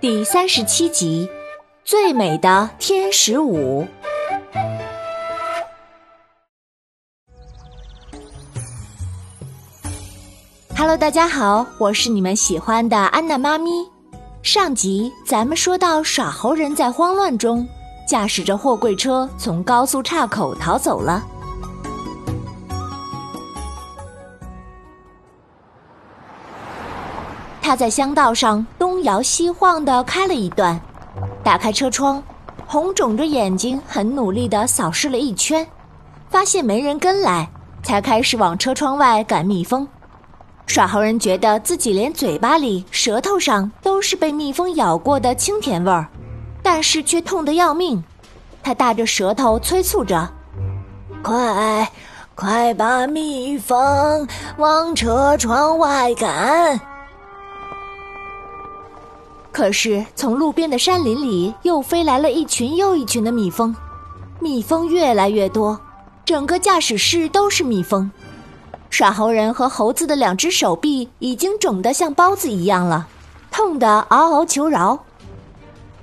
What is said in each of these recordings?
第三十七集《最美的天使舞》。Hello，大家好，我是你们喜欢的安娜妈咪。上集咱们说到，耍猴人在慌乱中驾驶着货柜车从高速岔口逃走了。他在乡道上东摇西晃的开了一段，打开车窗，红肿着眼睛，很努力的扫视了一圈，发现没人跟来，才开始往车窗外赶蜜蜂。耍猴人觉得自己连嘴巴里、舌头上都是被蜜蜂咬过的清甜味儿，但是却痛得要命。他大着舌头催促着：“快，快把蜜蜂往车窗外赶！”可是，从路边的山林里又飞来了一群又一群的蜜蜂，蜜蜂越来越多，整个驾驶室都是蜜蜂。耍猴人和猴子的两只手臂已经肿得像包子一样了，痛得嗷嗷求饶。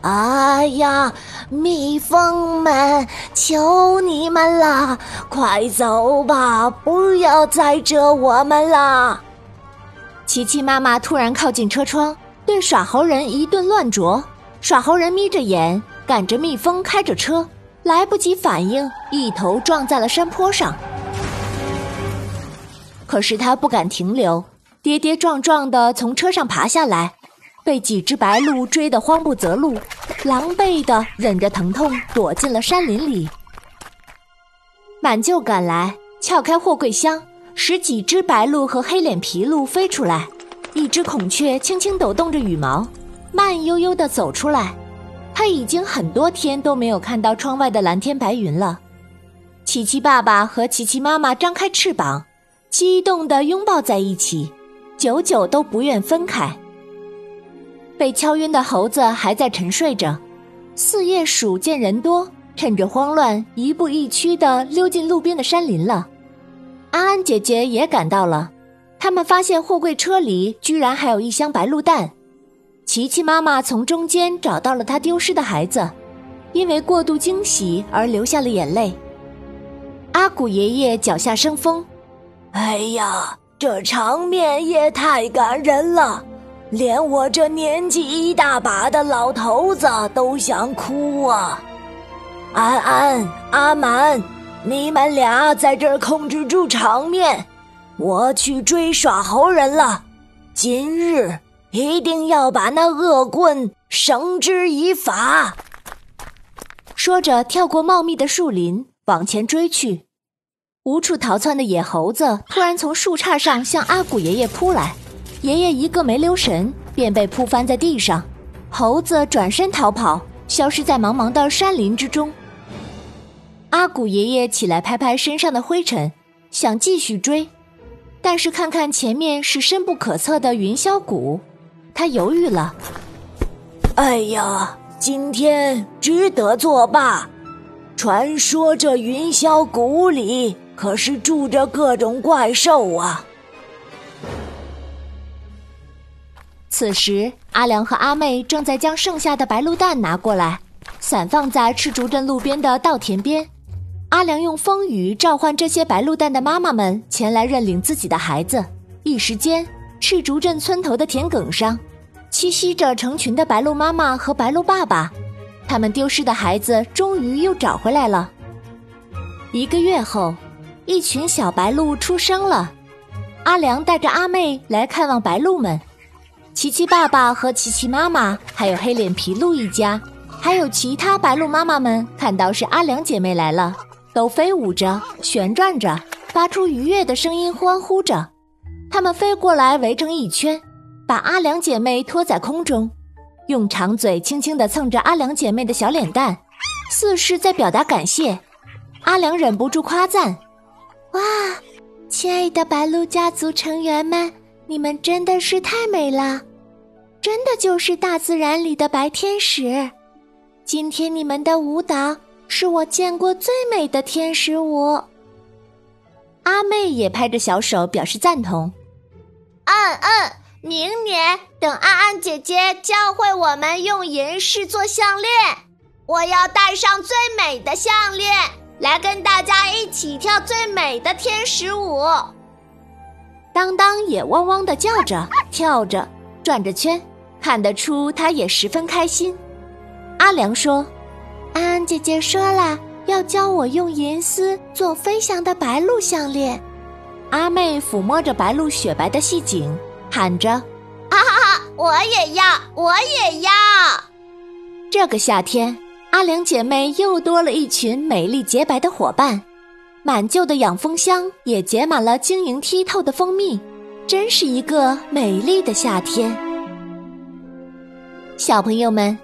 哎呀，蜜蜂们，求你们了，快走吧，不要再蛰我们了！琪琪妈妈突然靠近车窗。对耍猴人一顿乱啄，耍猴人眯着眼赶着蜜蜂开着车，来不及反应，一头撞在了山坡上。可是他不敢停留，跌跌撞撞的从车上爬下来，被几只白鹿追得慌不择路，狼狈的忍着疼痛躲进了山林里。满舅赶来，撬开货柜箱，使几只白鹿和黑脸皮鹿飞出来。一只孔雀轻轻抖动着羽毛，慢悠悠地走出来。它已经很多天都没有看到窗外的蓝天白云了。琪琪爸爸和琪琪妈妈张开翅膀，激动地拥抱在一起，久久都不愿分开。被敲晕的猴子还在沉睡着。四叶鼠见人多，趁着慌乱，一步一趋地溜进路边的山林了。安安姐姐也赶到了。他们发现货柜车里居然还有一箱白鹿蛋，琪琪妈妈从中间找到了她丢失的孩子，因为过度惊喜而流下了眼泪。阿古爷爷脚下生风，哎呀，这场面也太感人了，连我这年纪一大把的老头子都想哭啊！安安、阿满，你们俩在这儿控制住场面。我去追耍猴人了，今日一定要把那恶棍绳之以法。说着，跳过茂密的树林，往前追去。无处逃窜的野猴子突然从树杈上向阿古爷爷扑来，爷爷一个没留神，便被扑翻在地上。猴子转身逃跑，消失在茫茫的山林之中。阿古爷爷起来，拍拍身上的灰尘，想继续追。但是看看前面是深不可测的云霄谷，他犹豫了。哎呀，今天值得作罢。传说这云霄谷里可是住着各种怪兽啊！此时，阿良和阿妹正在将剩下的白鹿蛋拿过来，散放在赤竹镇路边的稻田边。阿良用风雨召唤这些白鹿蛋的妈妈们前来认领自己的孩子。一时间，赤竹镇村头的田埂上，栖息着成群的白鹿妈妈和白鹿爸爸。他们丢失的孩子终于又找回来了。一个月后，一群小白鹿出生了。阿良带着阿妹来看望白鹿们。琪琪爸爸和琪琪妈妈，还有黑脸皮鹿一家，还有其他白鹿妈妈们，看到是阿良姐妹来了。都飞舞着，旋转着，发出愉悦的声音，欢呼着。他们飞过来，围成一圈，把阿良姐妹托在空中，用长嘴轻轻地蹭着阿良姐妹的小脸蛋，似是在表达感谢。阿良忍不住夸赞：“哇，亲爱的白鹿家族成员们，你们真的是太美了，真的就是大自然里的白天使。今天你们的舞蹈。”是我见过最美的天使舞。阿妹也拍着小手表示赞同。嗯嗯，明年等安安姐姐教会我们用银饰做项链，我要戴上最美的项链，来跟大家一起跳最美的天使舞。当当也汪汪的叫着，跳着，转着圈，看得出他也十分开心。阿良说：“安安姐姐说了，要教我用银丝做飞翔的白鹭项链。”阿妹抚摸着白鹭雪白的细颈，喊着：“哈哈哈！我也要，我也要！”这个夏天，阿良姐妹又多了一群美丽洁白的伙伴。满旧的养蜂箱也结满了晶莹剔透的蜂蜜，真是一个美丽的夏天。小朋友们，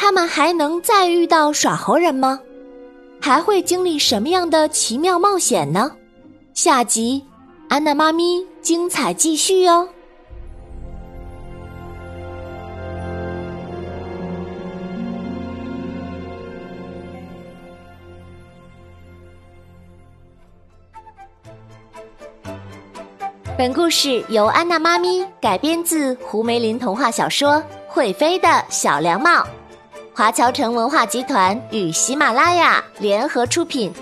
他们还能再遇到耍猴人吗？还会经历什么样的奇妙冒险呢？下集，安娜妈咪精彩继续哦！本故事由安娜妈咪改编自胡梅林童话小说《会飞的小凉帽》，华侨城文化集团与喜马拉雅联合出品。